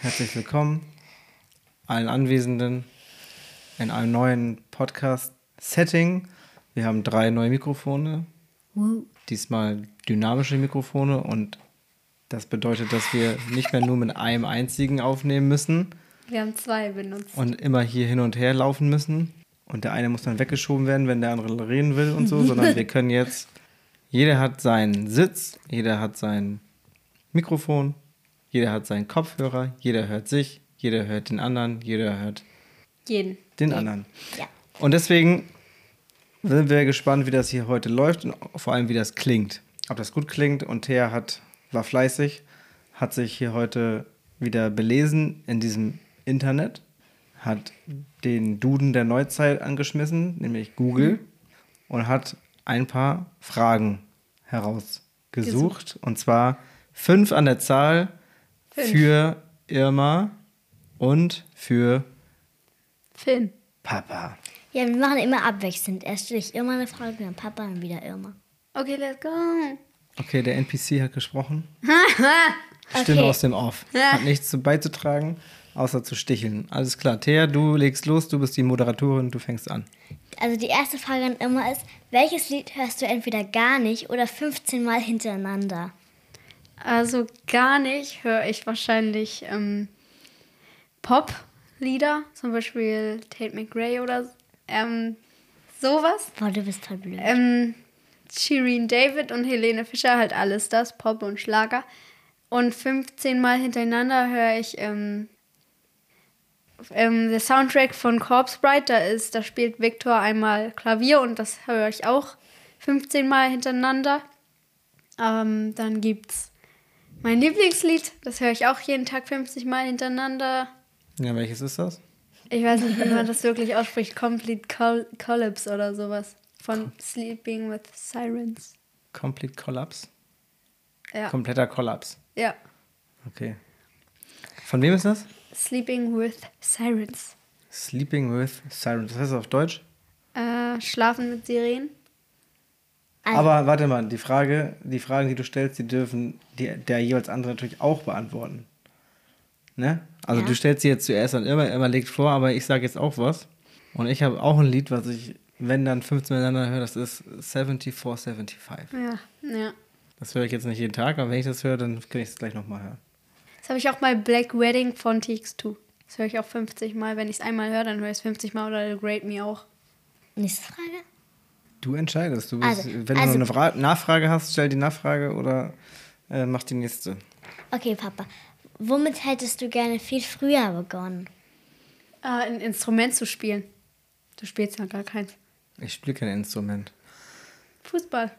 Herzlich willkommen allen Anwesenden in einem neuen Podcast-Setting. Wir haben drei neue Mikrofone. Diesmal dynamische Mikrofone und das bedeutet, dass wir nicht mehr nur mit einem einzigen aufnehmen müssen Wir haben zwei benutzt. und immer hier hin und her laufen müssen. Und der eine muss dann weggeschoben werden, wenn der andere reden will und so, sondern wir können jetzt, jeder hat seinen Sitz, jeder hat sein Mikrofon, jeder hat seinen Kopfhörer, jeder hört sich, jeder hört den anderen, jeder hört Jeden. den anderen. Ja. Und deswegen sind wir gespannt, wie das hier heute läuft und vor allem, wie das klingt. Ob das gut klingt. Und Thea hat, war fleißig, hat sich hier heute wieder belesen in diesem Internet, hat den Duden der Neuzeit angeschmissen, nämlich Google, und hat ein paar Fragen herausgesucht. Und zwar fünf an der Zahl Fünf. für Irma und für Finn. Papa. Ja, wir machen immer abwechselnd. Erst stelle ich Irma eine Frage, dann Papa, dann wieder Irma. Okay, let's go. Okay, der NPC hat gesprochen. Stimme Okay. aus dem Off. Hat nichts zu beizutragen, außer zu sticheln. Alles klar. Thea, du legst los, du bist die Moderatorin, du fängst an. Also die erste Frage an Irma ist, welches Lied hörst du entweder gar nicht oder 15 Mal hintereinander? Also gar nicht höre ich wahrscheinlich ähm, Pop-Lieder, zum Beispiel Tate McRae oder ähm, sowas. Boah, du bist voll blöd. Ähm, Shireen David und Helene Fischer, halt alles das, Pop und Schlager. Und 15 Mal hintereinander höre ich ähm, ähm, der Soundtrack von Corpse Bride, da ist, da spielt Victor einmal Klavier und das höre ich auch 15 Mal hintereinander. Ähm, dann gibt's mein Lieblingslied, das höre ich auch jeden Tag 50 Mal hintereinander. Ja, welches ist das? Ich weiß nicht, wie man das wirklich ausspricht. Complete Col Collapse oder sowas. Von Sleeping with Sirens. Complete Collapse? Ja. Kompletter Kollaps. ja. Okay. Von wem ist das? Sleeping with Sirens. Sleeping with Sirens. Das heißt auf Deutsch? Äh, Schlafen mit Sirenen. Also- Aber warte mal, die Frage, die Fragen, die du stellst, die dürfen die, der jeweils andere natürlich auch beantworten. Ne? Also Ja. du stellst sie jetzt zuerst an Irma, Irma legt vor, aber ich sage jetzt auch was. Und ich habe auch ein Lied, was ich, wenn dann 15 miteinander höre, das ist 7475. Ja, ja. Das höre ich jetzt nicht jeden Tag, aber wenn ich das höre, dann kann ich es gleich nochmal hören. Das habe ich auch bei Black Wedding von TX2. Das höre ich auch 50 Mal. Wenn ich es einmal höre, dann höre ich es 50 Mal oder Grade Me auch. Nächste Frage. Du entscheidest. Du bist, Also- wenn du also- noch eine Fra Nachfrage hast, stell die Nachfrage oder äh, mach die nächste. Okay, Papa. Womit hättest du gerne viel früher begonnen? Äh, ein Instrument zu spielen. Du spielst ja gar keins. Ich spiele kein Instrument. Fußball.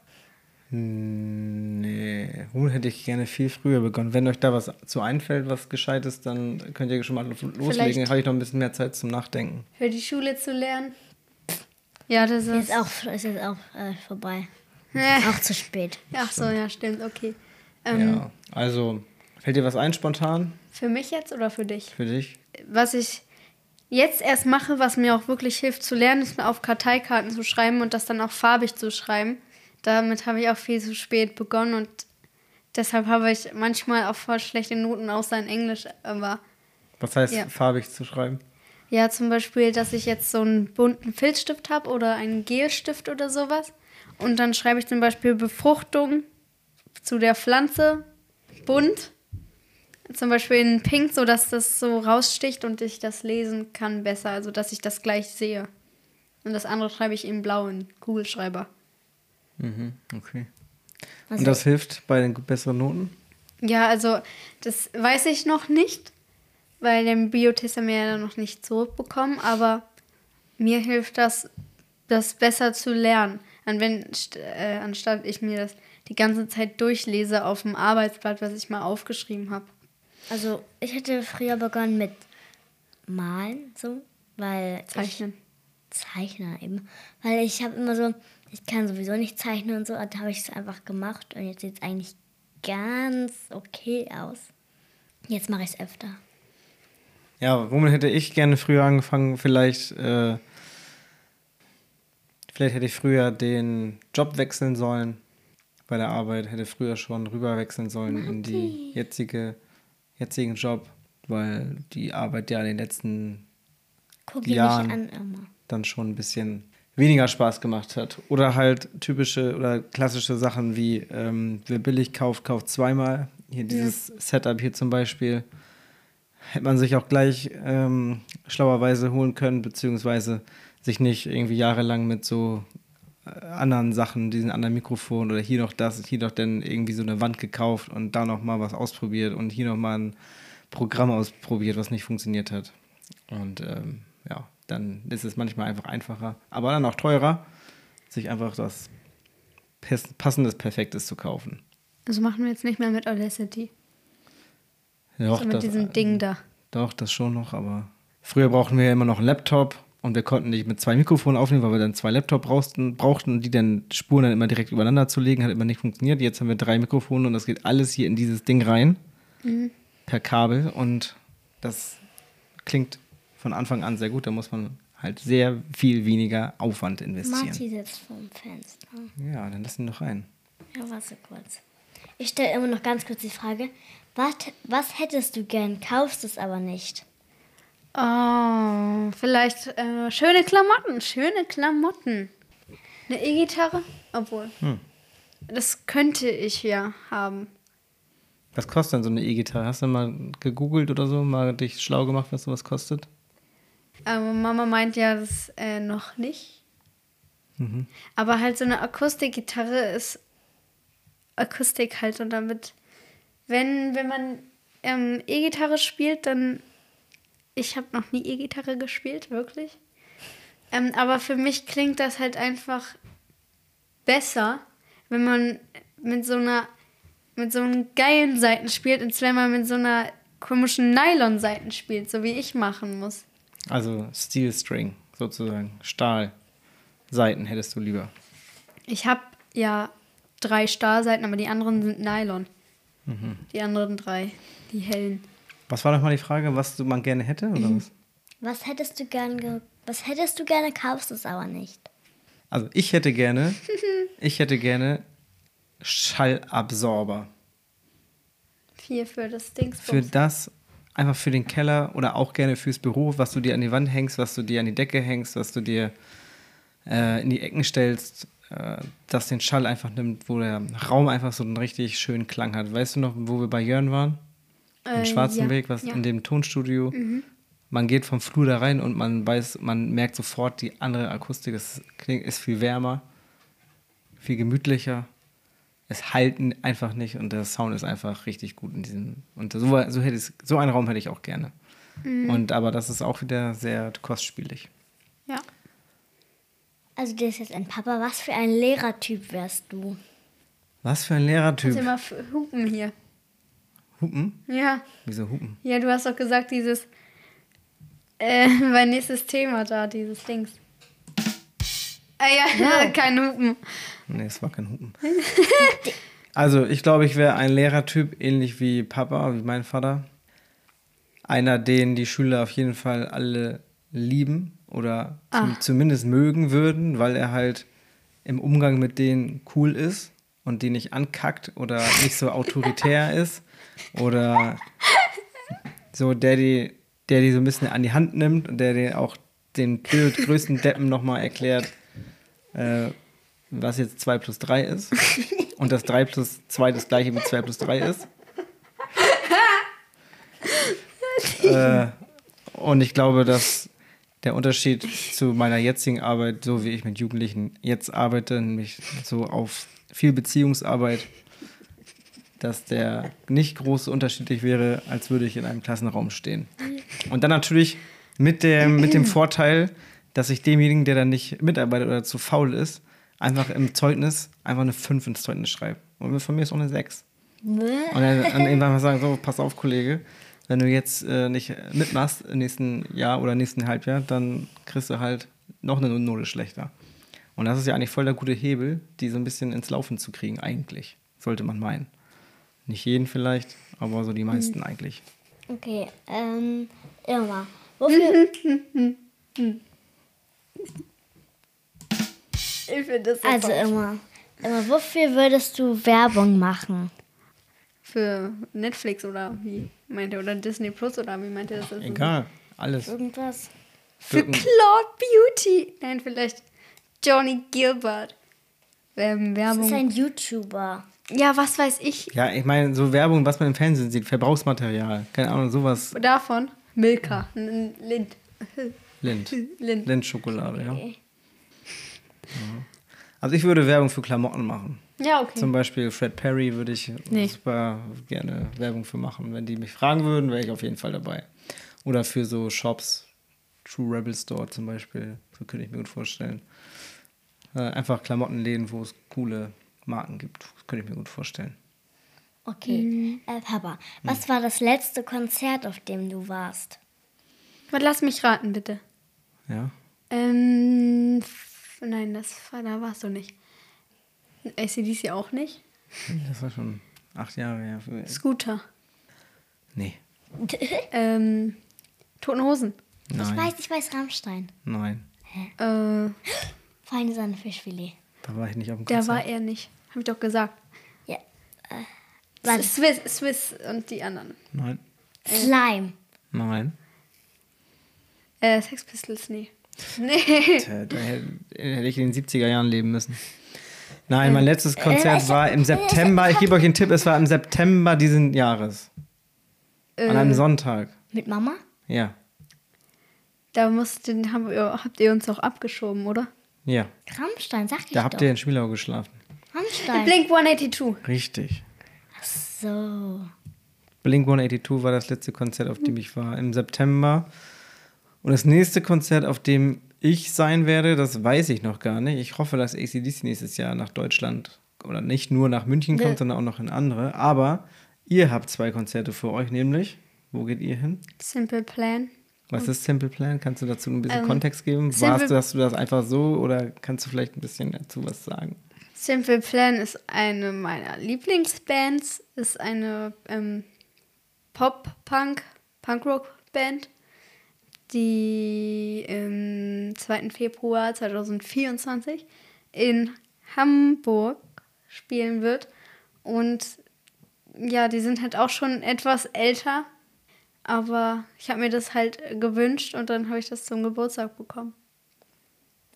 Hm, Nee, womit hätte ich gerne viel früher begonnen. Wenn euch da was zu einfällt, was gescheit ist, dann könnt ihr schon mal loslegen. Vielleicht- Dann habe ich noch ein bisschen mehr Zeit zum Nachdenken. Für die Schule zu lernen. Ja, das ist. Ist auch, ist jetzt auch äh, vorbei. Äh. Auch zu spät. Ach so, ja, stimmt, okay. Ähm, Ja, also fällt dir was ein spontan Für mich jetzt oder für dich? für dich? was ich jetzt erst mache, was mir auch wirklich hilft zu lernen, ist mir auf Karteikarten zu schreiben und das dann auch farbig zu schreiben. Damit habe ich auch viel zu spät begonnen und deshalb habe ich manchmal auch voll schlechte Noten, außer in Englisch. Aber Was heißt Ja. farbig zu schreiben? Ja, zum Beispiel, dass ich jetzt so einen bunten Filzstift habe oder einen Gelstift oder sowas. Und dann schreibe ich zum Beispiel Befruchtung zu der Pflanze bunt. Zum Beispiel in Pink, sodass das so raussticht und ich das lesen kann besser, also dass ich das gleich sehe. Und das andere schreibe ich in blau in Kugelschreiber. Mhm, okay. Also- Und das hilft bei den besseren Noten? Ja, also das weiß ich noch nicht, weil den Biotest haben wir ja noch nicht zurückbekommen, aber mir hilft das, das besser zu lernen. Und wenn, äh, anstatt ich mir das die ganze Zeit durchlese auf dem Arbeitsblatt, was ich mal aufgeschrieben habe. Also ich hätte früher begonnen mit Malen, so, weil Zeichnen. Ich, Zeichner eben. Weil ich habe immer so, ich kann sowieso nicht zeichnen und so, da habe ich es einfach gemacht und jetzt sieht es eigentlich ganz okay aus. Jetzt mache ich es öfter. Ja, womit hätte ich gerne früher angefangen? Vielleicht, äh, vielleicht hätte ich früher den Job wechseln sollen bei der Arbeit, hätte früher schon rüber wechseln sollen in die jetzige, jetzigen Job, weil die Arbeit ja in den letzten Guck Jahren an dann schon ein bisschen weniger Spaß gemacht hat. Oder halt typische oder klassische Sachen wie ähm, wer billig kauft, kauft zweimal. Hier dieses Setup hier zum Beispiel hätte man sich auch gleich ähm, schlauerweise holen können, beziehungsweise sich nicht irgendwie jahrelang mit so äh, anderen Sachen, diesen anderen Mikrofon oder hier noch das, hier noch dann irgendwie so eine Wand gekauft und da noch mal was ausprobiert und hier noch mal ein Programm ausprobiert, was nicht funktioniert hat. Und ähm, ja, dann ist es manchmal einfach einfacher, aber dann auch teurer, sich einfach das passendes, perfektes zu kaufen. Also machen wir jetzt nicht mehr mit Audacity. Doch, so mit das, diesem Ding da. Doch, das schon noch, aber früher brauchten wir ja immer noch einen Laptop und wir konnten nicht mit zwei Mikrofonen aufnehmen, weil wir dann zwei Laptops brauchten, brauchten und die dann Spuren dann immer direkt übereinander zu legen, hat immer nicht funktioniert. Jetzt haben wir drei Mikrofone und das geht alles hier in dieses Ding rein per Kabel und das klingt von Anfang an sehr gut. Da muss man halt sehr viel weniger Aufwand investieren. Marti sitzt vorm Fenster. Ja, dann lass ihn doch rein. Ja, warte kurz. Ich stelle immer noch ganz kurz die Frage, was, was hättest du gern, kaufst es aber nicht? Oh, vielleicht äh, schöne Klamotten, schöne Klamotten. Eine E-Gitarre? Obwohl. Das könnte ich ja haben. Was kostet denn so eine E-Gitarre? Hast du mal gegoogelt oder so, mal dich schlau gemacht, was sowas kostet? Aber Mama meint ja das äh, noch nicht. Aber halt so eine Akustikgitarre ist Akustik halt und damit, wenn, wenn man ähm, E-Gitarre spielt, dann. Ich habe noch nie E-Gitarre gespielt, wirklich. Ähm, aber für mich klingt das halt einfach besser, wenn man mit so einer mit so einem geilen Seiten spielt, als wenn man mit so einer komischen Nylon-Seiten spielt, so wie ich machen muss. Also Steel String, sozusagen. Stahlseiten hättest du lieber. Ich habe ja drei Stahlseiten, aber die anderen sind Nylon. Die anderen drei, die hellen. Was war nochmal die Frage, was du man gerne hätte? Oder was? Was hättest du gern, ge was hättest du gerne, kaufst es aber nicht? Also ich hätte gerne, ich hätte gerne Schallabsorber. Vier für das Ding. Für das, einfach für den Keller oder auch gerne fürs Büro, was du dir an die Wand hängst, was du dir an die Decke hängst, was du dir äh, in die Ecken stellst, äh, das den Schall einfach nimmt, wo der Raum einfach so einen richtig schönen Klang hat. Weißt du noch, wo wir bei Jörn waren? Äh, In Schwarzenberg, ja, was ja. in dem Tonstudio. Man geht vom Flur da rein und man weiß, man merkt sofort die andere Akustik. Es klingt, ist viel wärmer, viel gemütlicher. Es halt n- einfach nicht und der Sound ist einfach richtig gut in diesem. Und so, so, hätte ich, so einen Raum hätte ich auch gerne. Und aber das ist auch wieder sehr kostspielig. Ja. Also der ist jetzt ein Papa. Was für ein Lehrertyp wärst du? Was für ein Kannst Lehrertyp. du mal hupen hier. Hupen? Ja. Wieso Hupen? Ja, du hast doch gesagt, dieses. Äh, mein nächstes Thema da, dieses Dings. Ah ja, kein Hupen. Nee, es war kein Hupen. also, ich glaube, ich wäre ein Lehrertyp, ähnlich wie Papa, wie mein Vater. Einer, den die Schüler auf jeden Fall alle lieben oder zum, zumindest mögen würden, weil er halt im Umgang mit denen cool ist und die nicht ankackt oder nicht so autoritär ist oder so der die, der die so ein bisschen an die Hand nimmt und der dir auch den größten Deppen nochmal erklärt, äh, was jetzt 2 plus 3 ist und das 3 plus 2 das gleiche wie 2 plus 3 ist. äh, und ich glaube, dass der Unterschied zu meiner jetzigen Arbeit, so wie ich mit Jugendlichen jetzt arbeite, nämlich so auf viel Beziehungsarbeit, dass der nicht groß unterschiedlich wäre, als würde ich in einem Klassenraum stehen. Und dann natürlich mit dem, mit dem Vorteil, dass ich demjenigen, der dann nicht mitarbeitet oder zu faul ist, einfach im Zeugnis einfach eine 5 ins Zeugnis schreibe. Und von mir ist auch eine 6. Und dann, dann irgendwann mal sagen, so, pass auf, Kollege, wenn du jetzt äh, nicht mitmachst im nächsten Jahr oder nächsten Halbjahr, dann kriegst du halt noch eine Note schlechter. Und das ist ja eigentlich voll der gute Hebel, die so ein bisschen ins Laufen zu kriegen, eigentlich, sollte man meinen. Nicht jeden vielleicht, aber so die meisten eigentlich. Okay, ähm, Irma. Wofür, Ich finde das also. Irma, Irma, wofür würdest du Werbung machen? Für Netflix oder wie? Meinte oder Disney Plus oder wie meinte das? Egal, alles. Irgendwas. Für Claude Beauty. Nein, vielleicht Johnny Gilbert. Ähm, Das ist Werbung. ein YouTuber. Ja, was weiß ich Ja, ich meine, so Werbung, was man im Fernsehen sieht, Verbrauchsmaterial, keine Ahnung, sowas. davon. Milka. Lind. Lind. Lind. Lindschokolade, ja. Okay. Also ich würde Werbung für Klamotten machen. Ja, okay. Zum Beispiel Fred Perry würde ich Nee. super gerne Werbung für machen. Wenn die mich fragen würden, wäre ich auf jeden Fall dabei. Oder für so Shops, True Rebel Store zum Beispiel, so könnte ich mir gut vorstellen. Äh, einfach Klamottenläden, wo es coole Marken gibt, das könnte ich mir gut vorstellen. Okay. Äh, Papa, was war das letzte Konzert, auf dem du warst? Aber lass mich raten, bitte. Ja? Ähm, nein, das war, da warst du nicht. ACDC auch nicht. Das war schon acht Jahre her. Scooter. Nee, Ähm, Toten Hosen. Ich nein, weiß, ich weiß Rammstein. nein. Äh, Feine Sahne Fischfilet. Da war ich nicht auf dem der Konzert. war er nicht. Hab ich doch gesagt. Ja. Äh, warte. Swiss, Swiss und die anderen. Nein, Slime. nein. Äh, Sex Pistols, nee. Nee. Da hätte hätte ich in den 70er Jahren leben müssen. Nein, mein letztes Konzert war im September. Ich gebe euch einen Tipp, es war im September diesen Jahres. An einem Sonntag. Mit Mama? Ja. Da mussten, habt ihr, habt ihr uns auch abgeschoben, oder? Ja. Rammstein, sag ich Da habt doch. ihr in Schmielau geschlafen. Rammstein. Blink 182. Richtig. So. Blink 182 war das letzte Konzert, auf dem ich war, im September. Und das nächste Konzert, auf dem ich sein werde, das weiß ich noch gar nicht. Ich hoffe, dass ACDC nächstes Jahr nach Deutschland oder nicht nur nach München kommt, Nee. sondern auch noch in andere. Aber ihr habt zwei Konzerte für euch, nämlich, wo geht ihr hin? Simple Plan. Was ist Simple Plan? Kannst du dazu ein bisschen Ähm, Kontext geben? Simple- Warst du, hast du das einfach so oder kannst du vielleicht ein bisschen dazu was sagen? Simple Plan ist eine meiner Lieblingsbands, ist eine ähm, Pop-Punk, Punkrock-Band, die im 2. Februar 2024 in Hamburg spielen wird. Und ja, die sind halt auch schon etwas älter, aber ich habe mir das halt gewünscht und dann habe ich das zum Geburtstag bekommen.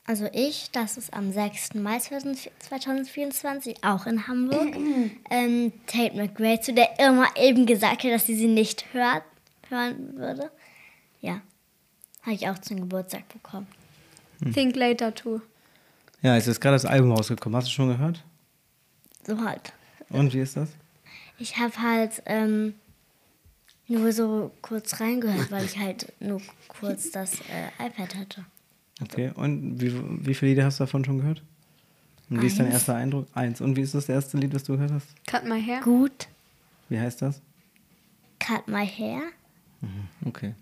Also ich, das ist am 6. Mai 2024, auch in Hamburg. ähm, Tate McRae, zu der Irma eben gesagt hat, dass sie sie nicht hört, hören würde. Ja, habe ich auch zum Geburtstag bekommen. Think Later Tour. Ja, es ist gerade das Album rausgekommen. Hast du schon gehört? So halt. Und wie ist das? Ich habe halt ähm, nur so kurz reingehört, weil ich halt nur kurz das äh, iPad hatte. Okay, und wie, wie viele Lieder hast du davon schon gehört? Und wie ist dein Eins. erster Eindruck? Eins. Und wie ist das erste Lied, was du gehört hast? Cut My Hair. Gut, Wie heißt das? cut my hair. Okay.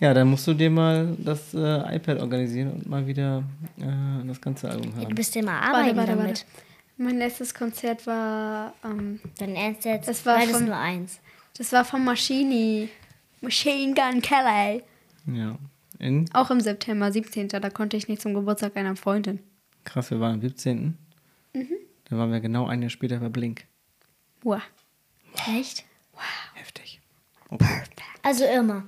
Ja, dann musst du dir mal das äh, iPad organisieren und mal wieder äh, das ganze Album Du hören. bist ja mal Warte, arbeiten warte, damit. warte. Mein letztes Konzert war, ähm, Dein Ernst jetzt? Das war beides vom- nur eins. das war von Machini. Machine Gun Kelly. Ja. In? Auch im September, 17. Da konnte ich nicht zum Geburtstag einer Freundin. Krass, wir waren am 17. Mhm. Da waren wir genau ein Jahr später bei Blink. Wow. Echt? Heftig. Okay. Also Irma,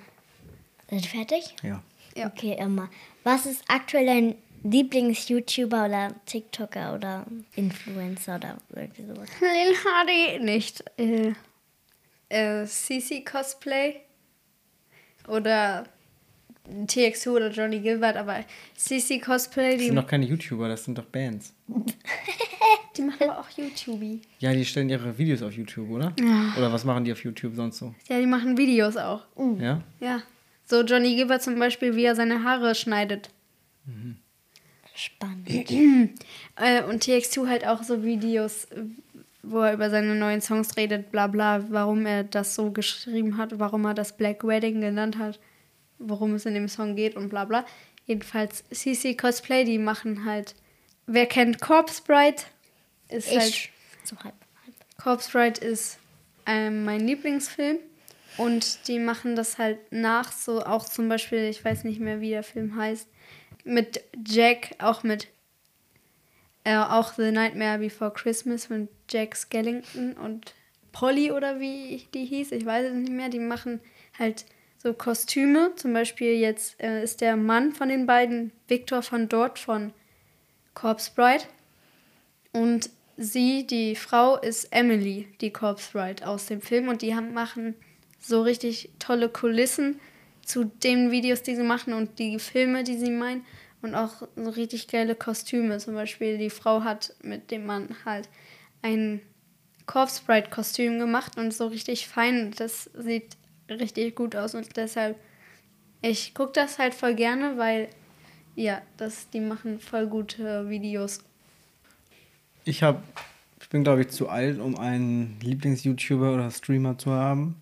seid ihr fertig? Ja. Ja. Okay, Irma. Was ist aktuell dein Lieblings-YouTuber oder TikToker oder Influencer oder irgendwie sowas? Lil Hardy nicht. Äh, äh, CC Cosplay. Oder TX2 oder Johnny Gilbert, aber CC Cosplay, Das die, sind doch keine YouTuber, das sind doch Bands. die machen aber auch YouTube. Ja, die stellen ihre Videos auf YouTube, oder? Oder was machen die auf YouTube sonst so? Ja, die machen Videos auch. Ja? Ja. So Johnny Gilbert zum Beispiel, wie er seine Haare schneidet. Spannend. Äh, und TX2 halt auch so Videos, wo er über seine neuen Songs redet, bla bla, warum er das so geschrieben hat, warum er das Black Wedding genannt hat, worum es in dem Song geht und bla bla. Jedenfalls CC Cosplay, die machen halt, wer kennt Corpse Bride? Ist halt, Ich. So halb. halb. Corpse Bride ist ähm, mein Lieblingsfilm. Und die machen das halt nach, so auch zum Beispiel, ich weiß nicht mehr, wie der Film heißt, mit Jack, auch mit äh, auch The Nightmare Before Christmas mit Jack Skellington und Polly oder wie die hieß, ich weiß es nicht mehr, die machen halt so Kostüme. Zum Beispiel jetzt äh, ist der Mann von den beiden Victor von dort von Corpse Bride. Und sie, die Frau, ist Emily, die Corpse Bride aus dem Film. Und die haben, machen so richtig tolle Kulissen zu den Videos, die sie machen und die Filme, die sie meinen. Und auch so richtig geile Kostüme. Zum Beispiel die Frau hat mit dem Mann halt ein Corpse Bride Kostüm gemacht und so richtig fein. Das sieht richtig gut aus und deshalb, ich gucke das halt voll gerne, weil ja, das, die machen voll gute Videos. Ich habe, ich bin glaube ich zu alt, um einen Lieblings-YouTuber oder Streamer zu haben.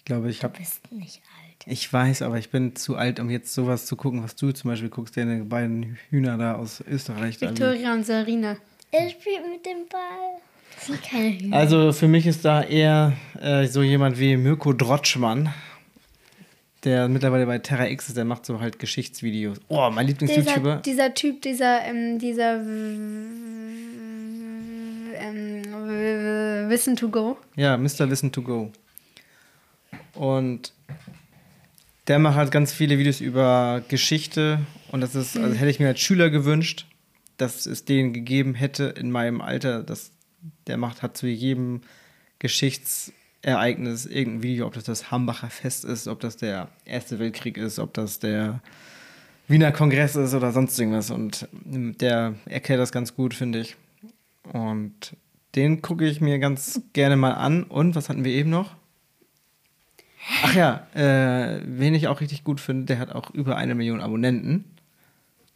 Ich glaube, ich habe. Du bist nicht alt. Ich weiß, aber ich bin zu alt, um jetzt sowas zu gucken, was du zum Beispiel guckst, deine beiden Hühner da aus Österreich. Victoria und Sarina. Er spielt mit dem Ball. Das sind keine Hühner. Also für mich ist da eher äh, so jemand wie Mirko Drotschmann, der mittlerweile bei Terra X ist, der macht so halt Geschichtsvideos. Oh, mein Dieser, Lieblings-YouTuber. dieser Typ, dieser, ähm, dieser ähm, Wissen to Go. Ja, Mr. Listen to Go. Und der macht halt ganz viele Videos über Geschichte und das ist, also hätte ich mir als Schüler gewünscht, dass es den gegeben hätte in meinem Alter. Das, der macht, hat zu jedem Geschichtsereignis irgendein Video, ob das das Hambacher Fest ist, ob das der Erste Weltkrieg ist, ob das der Wiener Kongress ist oder sonst irgendwas. Und der erklärt das ganz gut, finde ich. Und den gucke ich mir ganz gerne mal an. Und was hatten wir eben noch? Ach ja, äh, wen ich auch richtig gut finde, der hat auch über eine Million Abonnenten.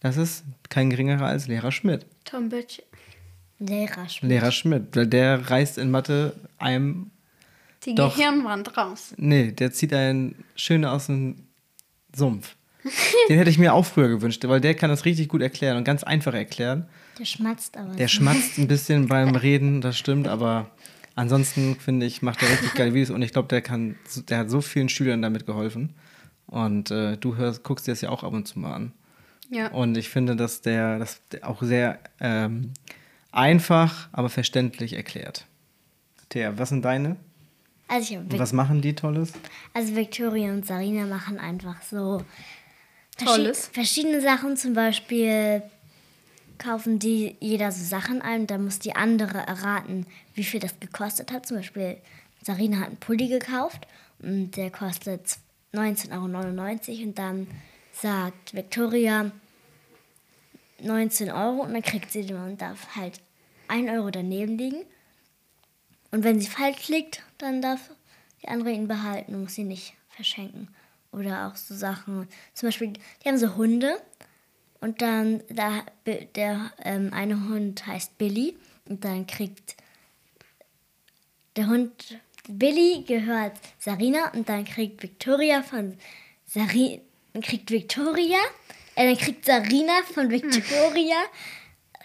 Das ist kein geringerer als Lehrer Schmidt. Tom Bitch. Lehrer Schmidt. Lehrer Schmidt, weil der reißt in Mathe einem. Die Doch. Gehirnwand raus. Nee, der zieht einen schön aus dem Sumpf. Den hätte ich mir auch früher gewünscht, weil der kann das richtig gut erklären und ganz einfach erklären. Der schmatzt aber. Der schmatzt ein bisschen beim Reden, das stimmt, aber ansonsten finde ich, macht er richtig geile Videos und ich glaube, der kann, der hat so vielen Schülern damit geholfen. Und äh, du hörst, guckst dir das ja auch ab und zu mal an. Ja. Und ich finde, dass der das auch sehr ähm, einfach, aber verständlich erklärt. Thea, was sind deine? Also, ich was machen die Tolles? Also Victoria und Sarina machen einfach so Tolles. verschi- verschiedene Sachen. Zum Beispiel kaufen die jeder so Sachen ein und dann muss die andere erraten, wie viel das gekostet hat. Zum Beispiel Sarina hat einen Pulli gekauft und der kostet 19,99 Euro und dann sagt Victoria 19 Euro und dann kriegt sie den und darf halt 1 Euro daneben liegen. Und wenn sie falsch liegt, dann darf die andere ihn behalten und muss ihn nicht verschenken. Oder auch so Sachen, zum Beispiel, die haben so Hunde und dann da, der ähm, eine Hund heißt Billy und dann kriegt der Hund Billy gehört Sarina und dann kriegt Victoria von Sari dann kriegt Victoria, äh, dann kriegt Sarina von Victoria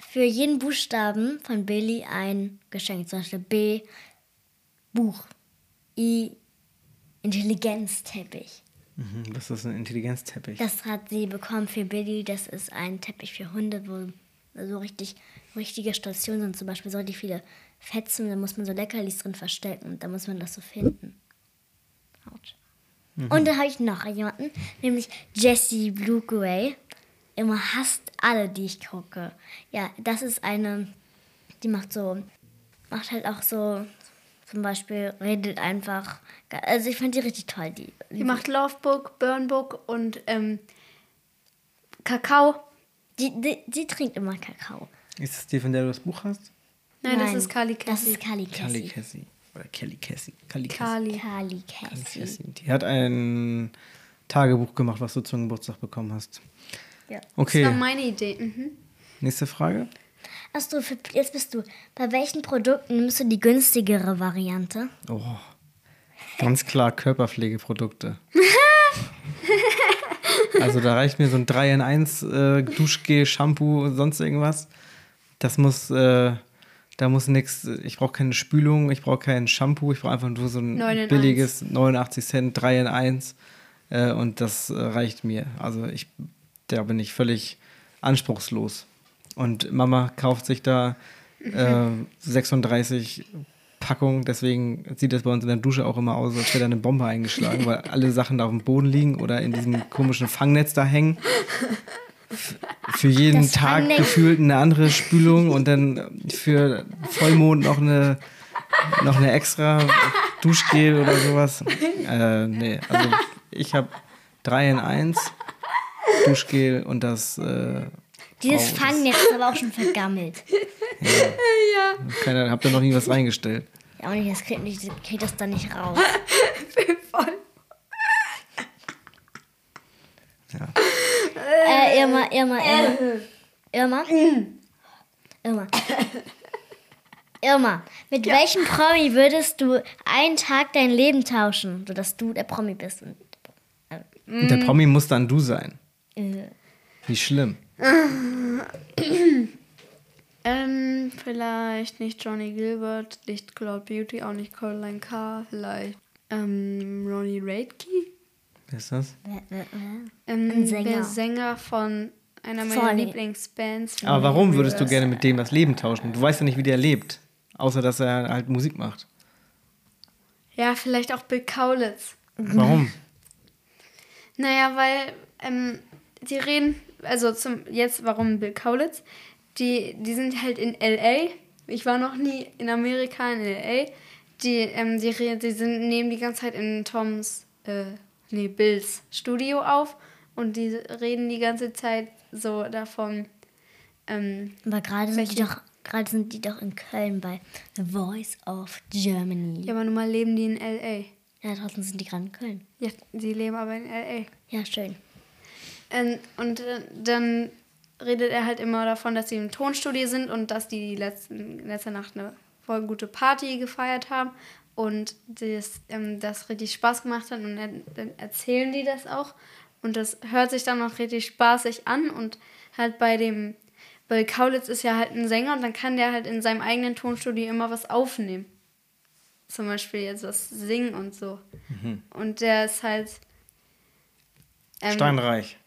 für jeden Buchstaben von Billy ein Geschenk. Zum Beispiel B, Buch. I, Intelligenzteppich. Mhm, was ist ein Intelligenzteppich? Das hat sie bekommen für Billy. Das ist ein Teppich für Hunde, wo so richtig richtige Stationen sind. Zum Beispiel so richtig viele Fetzen. Da muss man so Leckerlis drin verstecken. Und da muss man das so finden. Autsch. Und da habe ich noch jemanden, nämlich Jessie Blue Gray. Immer hasst alle, die ich gucke. Ja, das ist eine, die macht so, macht halt auch so, zum Beispiel redet einfach. Also ich fand die richtig toll. Die, Die macht Lovebook, Burnbook und ähm, Kakao. die, die, die trinkt immer Kakao. Ist es die, von der du das Buch hast? Nein, das ist Kali Das Cassie. ist Kali Kali Cassie. Cassie. Oder Kelly Cassie. Kali Cassie. Kali. Cassie. Cassie. Die hat ein Tagebuch gemacht, was du zum Geburtstag bekommen hast. Ja. Okay, Das war meine Idee. Mhm. nächste Frage. Achso, jetzt bist du. Bei welchen Produkten nimmst du die günstigere Variante? Oh, ganz klar Körperpflegeprodukte. also da reicht mir so ein 3 in 1 äh, Duschgel, Shampoo, sonst irgendwas. Das muss, äh, da muss nichts, ich brauche keine Spülung, ich brauche kein Shampoo, ich brauche einfach nur so ein 9 in billiges 89 Cent, 3 in 1 äh, und das äh, reicht mir. Also ich, da bin ich völlig anspruchslos. Und Mama kauft sich da äh, 36 Packung. Deswegen sieht das bei uns in der Dusche auch immer aus, als wäre da eine Bombe eingeschlagen, weil alle Sachen da auf dem Boden liegen oder in diesem komischen Fangnetz da hängen. Für jeden Das Tag Fangnetz. gefühlt eine andere Spülung und dann für Vollmond noch eine, noch eine extra Duschgel oder sowas. Äh, nee, also ich habe drei in eins Duschgel und das äh, Dieses Oh, Fangnetz ist aber auch schon vergammelt. keiner, habt ihr noch nie was reingestellt. Ja, und ich das krieg, ich krieg das dann nicht raus. Voll. Ja. Äh, Irma, Irma, Irma. Irma? Irma. Irma, mit welchem Promi würdest du einen Tag dein Leben tauschen, sodass du der Promi bist? Und, Und der Promi muss dann du sein. äh, Wie schlimm. Ähm, vielleicht nicht Johnny Gilbert, nicht Cloud Beauty, auch nicht Caroline Carr, vielleicht ähm, Ronnie Radke. Wer ist das? äh, äh, äh. Ähm, Ein Sänger. Der Sänger von einer meiner Von- Lieblingsbands. Aber warum würdest du gerne mit dem das Leben tauschen? Du weißt ja nicht, wie der lebt. Außer, dass er halt Musik macht. Ja, vielleicht auch Bill Kaulitz. Warum? Naja, weil ähm, die reden, also zum jetzt, warum Bill Kaulitz? Die, die sind halt in LA. Ich war noch nie in Amerika, in LA. Die, ähm, die, die sind, nehmen die ganze Zeit in Toms, äh, nee, Bills Studio auf und die reden die ganze Zeit so davon. Ähm, Aber gerade sind, die doch, gerade sind die doch in Köln bei The Voice of Germany. ja, aber nun mal leben die in LA. Ja, trotzdem sind die gerade in Köln. Ja, die leben aber in LA. Ja, schön. Ähm, und äh, dann redet er halt immer davon, dass sie im Tonstudio sind und dass die letzten, letzte Nacht eine voll gute Party gefeiert haben und das, ähm, das richtig Spaß gemacht hat und dann, erzählen die das auch und das hört sich dann auch richtig spaßig an und halt bei dem, weil Kaulitz ist ja halt ein Sänger und dann kann der halt in seinem eigenen Tonstudio immer was aufnehmen. Zum Beispiel jetzt was singen und so. Und der ist halt... ähm, Steinreich.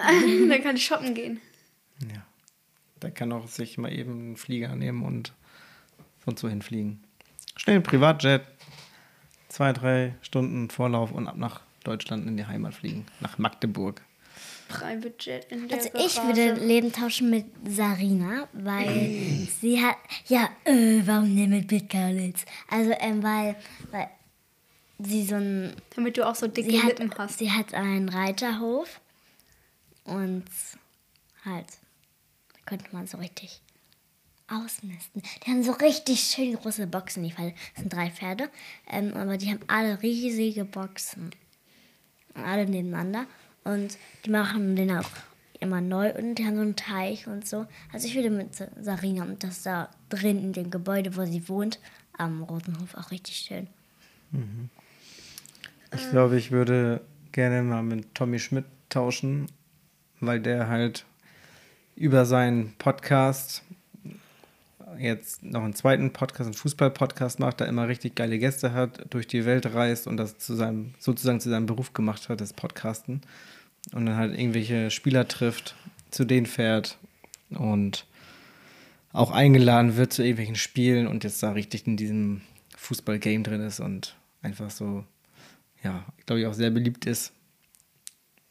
dann kann ich shoppen gehen. Ja. Der kann auch sich mal eben einen Flieger nehmen und sonst so hinfliegen. Schnell Privatjet. Zwei, drei Stunden Vorlauf und ab nach Deutschland in die Heimat fliegen. Nach Magdeburg. Private Jet in der Also ich Garage. würde Leben tauschen mit Sarina, weil sie hat. Ja, äh, warum denn mit Kaulitz? Also, ähm, weil, weil sie so ein. Damit du auch so dicke Sie hat, Lippen hast. sie hat einen Reiterhof und halt, da könnte man so richtig ausmisten. Die haben so richtig schön große Boxen, die Fall. Das sind drei Pferde, ähm, aber die haben alle riesige Boxen. Alle nebeneinander. Und die machen den auch immer neu und die haben so einen Teich und so. Also ich würde mit Sa- Sarina und das da drin in dem Gebäude, wo sie wohnt, am Rotenhof auch richtig schön. Ich glaube, ich würde gerne mal mit Tommy Schmidt tauschen, weil der halt über seinen Podcast jetzt noch einen zweiten Podcast, einen Fußball-Podcast macht, da immer richtig geile Gäste hat, durch die Welt reist und das zu seinem, sozusagen zu seinem Beruf gemacht hat, das Podcasten. Und dann halt irgendwelche Spieler trifft, zu denen fährt und auch eingeladen wird zu irgendwelchen Spielen und jetzt da richtig in diesem Fußball-Game drin ist und einfach so, ja, glaube ich, auch sehr beliebt ist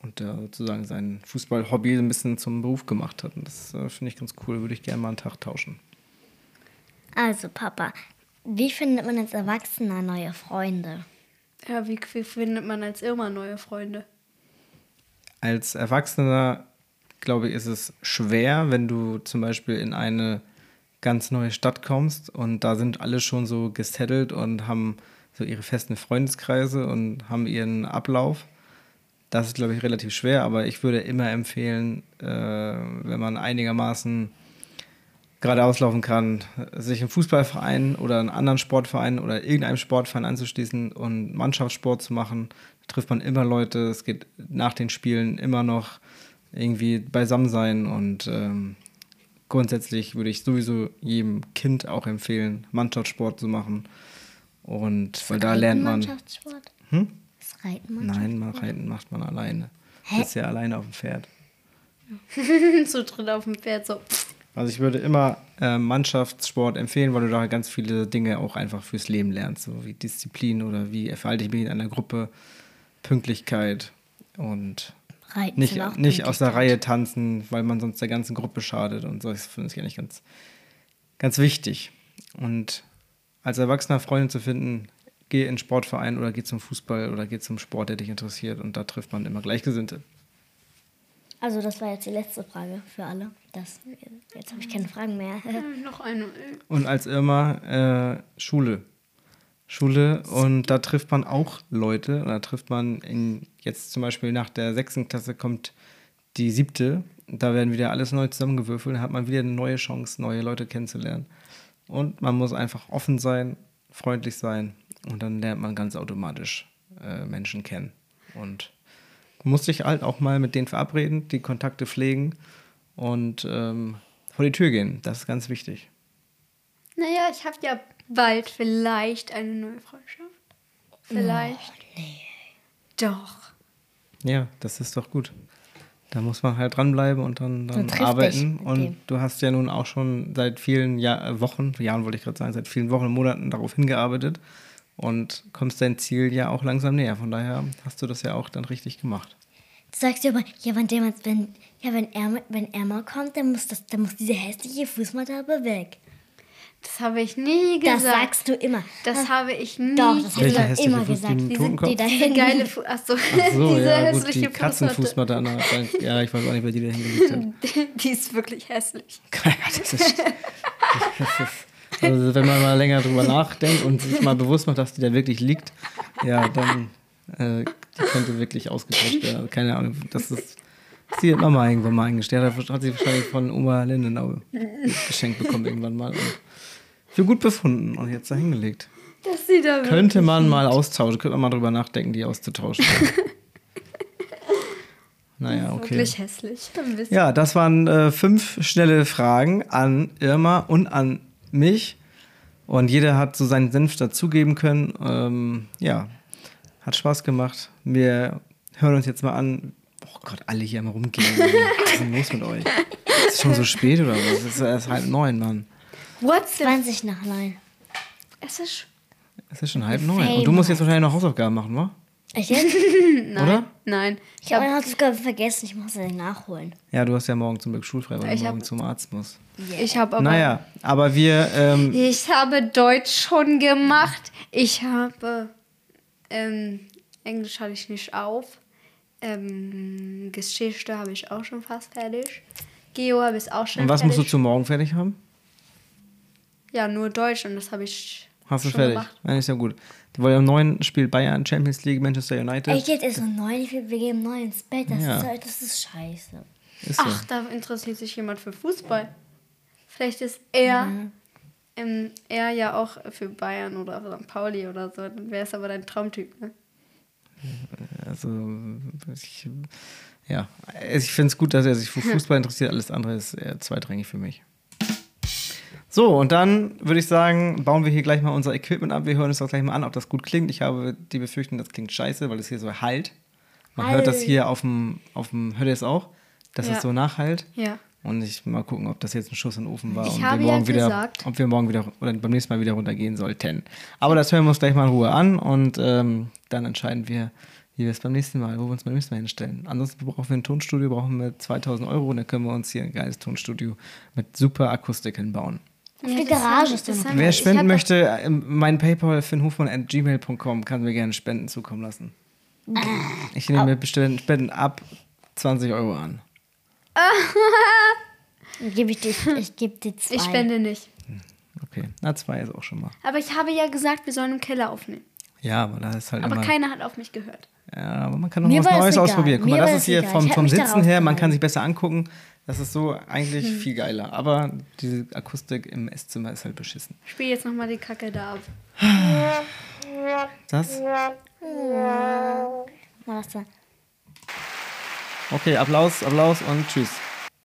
und da sozusagen sein Fußball-Hobby ein bisschen zum Beruf gemacht hat. Und das äh, finde ich ganz cool, würde ich gerne mal einen Tag tauschen. Also, Papa, wie findet man als Erwachsener neue Freunde? Ja, wie, wie findet man als Irma neue Freunde? Als Erwachsener, glaube ich, ist es schwer, wenn du zum Beispiel in eine ganz neue Stadt kommst und da sind alle schon so gesettelt und haben so ihre festen Freundeskreise und haben ihren Ablauf. Das ist, glaube ich, relativ schwer, aber ich würde immer empfehlen, äh, wenn man einigermaßen gerade auslaufen kann, sich im Fußballverein oder einen anderen Sportverein oder irgendeinem Sportverein anzuschließen und Mannschaftssport zu machen. Da trifft man immer Leute, es geht nach den Spielen immer noch irgendwie beisammen sein und ähm, grundsätzlich würde ich sowieso jedem Kind auch empfehlen, Mannschaftssport zu machen. Und weil da lernt man. Mannschaftssport? Hm? Reiten Nein, man reiten macht man alleine. Du bist ja alleine auf dem Pferd. so drin auf dem Pferd, so. Also ich würde immer äh, Mannschaftssport empfehlen, weil du da ganz viele Dinge auch einfach fürs Leben lernst, so wie Disziplin oder wie verhalte ich mich in einer Gruppe, Pünktlichkeit und Reiten nicht, nicht aus der. Reihe tanzen, weil man sonst der ganzen Gruppe schadet und so. Das finde ich eigentlich ganz, ganz wichtig. Und als Erwachsener Freunde zu finden, geh in den Sportverein oder geh zum Fußball oder geh zum Sport, der dich interessiert und da trifft man immer Gleichgesinnte. Also das war jetzt die letzte Frage für alle. Das, jetzt habe ich keine Fragen mehr. Noch eine. Und als Irma äh, Schule. Schule und da trifft man auch Leute. Und da trifft man in, jetzt zum Beispiel nach der sechsten Klasse kommt die siebte. Da werden wieder alles neu zusammengewürfelt. Da hat man wieder eine neue Chance, neue Leute kennenzulernen. Und man muss einfach offen sein, freundlich sein. Und dann lernt man ganz automatisch äh, Menschen kennen. Und muss sich halt auch mal mit denen verabreden, die Kontakte pflegen und ähm, vor die Tür gehen. Das ist ganz wichtig. Naja, ich habe ja bald vielleicht eine neue Freundschaft. Vielleicht. nee. Doch. Ja, das ist doch gut. Da muss man halt dranbleiben und dann, dann arbeiten. Und dem. du hast ja nun auch schon seit vielen Jahr, Wochen, Jahren wollte ich gerade sagen, seit vielen Wochen und Monaten darauf hingearbeitet und kommst dein Ziel ja auch langsam näher. Von daher hast du das ja auch dann richtig gemacht. Du sagst dir aber, ja, wenn, der, wenn, ja, wenn, er, wenn er mal kommt, dann muss, das, dann muss diese hässliche Fußmatte weg. Das habe ich nie Das gesagt. sagst du immer. Das habe ich nie Doch, das hast Welche du immer Fuß- gesagt. Diese, die hinten. geile Fu Achso, Ach so, diese ja, gut, hässliche die Fußmatte. Katzenfußmatte an der Ja, ich weiß auch nicht, wer die da hingelegt hat. Die ist wirklich hässlich. Ja, das ist, das ist, also wenn man mal länger drüber nachdenkt und sich mal bewusst macht, dass die da wirklich liegt, ja, dann äh, die könnte wirklich ausgetauscht werden. Also keine Ahnung, das ist. Sie hat Mama irgendwann mal eingestellt. Hat hat sie wahrscheinlich von Oma Lindenau geschenkt bekommen irgendwann mal. Und für gut befunden und jetzt da hingelegt. Das sieht da Könnte man mal austauschen, könnte man mal drüber nachdenken, die auszutauschen. naja, okay. Wirklich hässlich. Ja, das waren äh, fünf schnelle Fragen an Irma und an mich. Und jeder hat so seinen Senf dazugeben können. Ähm, ja, hat Spaß gemacht. Wir hören uns jetzt mal an. Oh Gott, alle hier mal rumgehen. Was ist denn los mit euch? Ist es schon so spät oder was? Es ist erst halb neun, Mann. What's the 20 nach 9. Es ist. Es ist schon halb neun. Und du musst jetzt wahrscheinlich noch Hausaufgaben machen, wa? Ich jetzt? Oder? Nein. Ich habe meine Hausaufgabe vergessen, ich muss sie nachholen. Ja, du hast ja morgen zum Glück schulfrei, weil Ich du hab- morgen zum Arzt musst. Ich habe aber. Naja, aber wir, ähm, Ich habe Deutsch schon gemacht. Ich habe. Ähm, Englisch hatte ich nicht auf. Ähm, Geschichte habe ich auch schon fast fertig. Geo habe ich auch schon und was fertig. musst du zum Morgen fertig haben? Ja, nur Deutsch und das habe ich Hast du schon fertig? gemacht. Ja, ist ja gut. Weil um neun spielt Bayern Champions League, Manchester United. Echt jetzt ist um 9, ich will- wir gehen um 9 ins Bett. Das, Ja. ist, das ist scheiße. Ist so. Ach, da interessiert sich jemand für Fußball. Vielleicht ist er, Mhm. ähm, er ja auch für Bayern oder St. Pauli oder so. Dann wäre es aber dein Traumtyp, ne? Also, ich, ja, ich finde es gut, dass er sich für Fußball interessiert. Alles andere ist eher zweitrangig für mich. So, und dann würde ich sagen, bauen wir hier gleich mal unser Equipment ab. Wir hören uns das gleich mal an, ob das gut klingt. Ich habe die Befürchtung, das klingt scheiße, weil es hier so halt. Man hört das Halt. hier auf dem, auf dem, hört ihr es auch? Dass Ja. es so nachhalt. Ja. Und ich mal gucken, ob das jetzt ein Schuss in den Ofen war Ich und wir morgen ja wieder, gesagt- ob wir morgen wieder oder beim nächsten Mal wieder runtergehen sollten. Aber das hören wir uns gleich mal in Ruhe an und ähm, dann entscheiden wir, wie wir es beim nächsten Mal, wo wir uns beim nächsten Mal hinstellen. Ansonsten brauchen wir ein Tonstudio, brauchen wir 2000 Euro und dann können wir uns hier ein geiles Tonstudio mit super Akustik hinbauen. Auf die das Garage ist das Wer spenden möchte, ähm, mein Paypal finnhofmann.gmail.com kann mir gerne Spenden zukommen lassen. Ich nehme Bestellen- Spenden ab 20 Euro an. Dann gebe ich dir, ich gebe dir zwei. Ich spende nicht. Okay, na zwei ist auch schon mal. Aber ich habe ja gesagt, wir sollen im Keller aufnehmen. Ja, aber da ist halt Aber immer... keiner hat auf mich gehört. Ja, aber man kann noch Mir was Neues ausprobieren. Guck Mir mal, das es ist hier egal. vom, vom Sitzen her, man kann sich besser angucken. Das ist so eigentlich Hm. viel geiler. Aber diese Akustik im Esszimmer ist halt beschissen. Ich spiele jetzt nochmal die Kacke da ab. Das? Okay, Applaus, Applaus und tschüss.